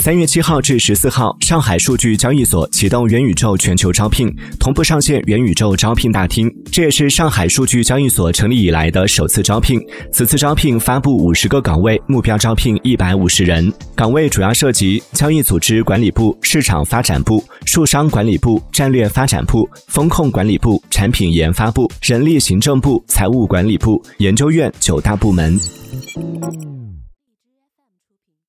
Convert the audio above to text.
三月七号至十四号，上海数据交易所启动元宇宙全球招聘，同步上线元宇宙招聘大厅。这也是上海数据交易所成立以来的首次招聘。此次招聘发布五十个岗位，目标招聘一百五十人。岗位主要涉及交易组织管理部、市场发展部、数商管理部、战略发展部、风控管理部、产品研发部、人力行政部、财务管理部、研究院九大部门。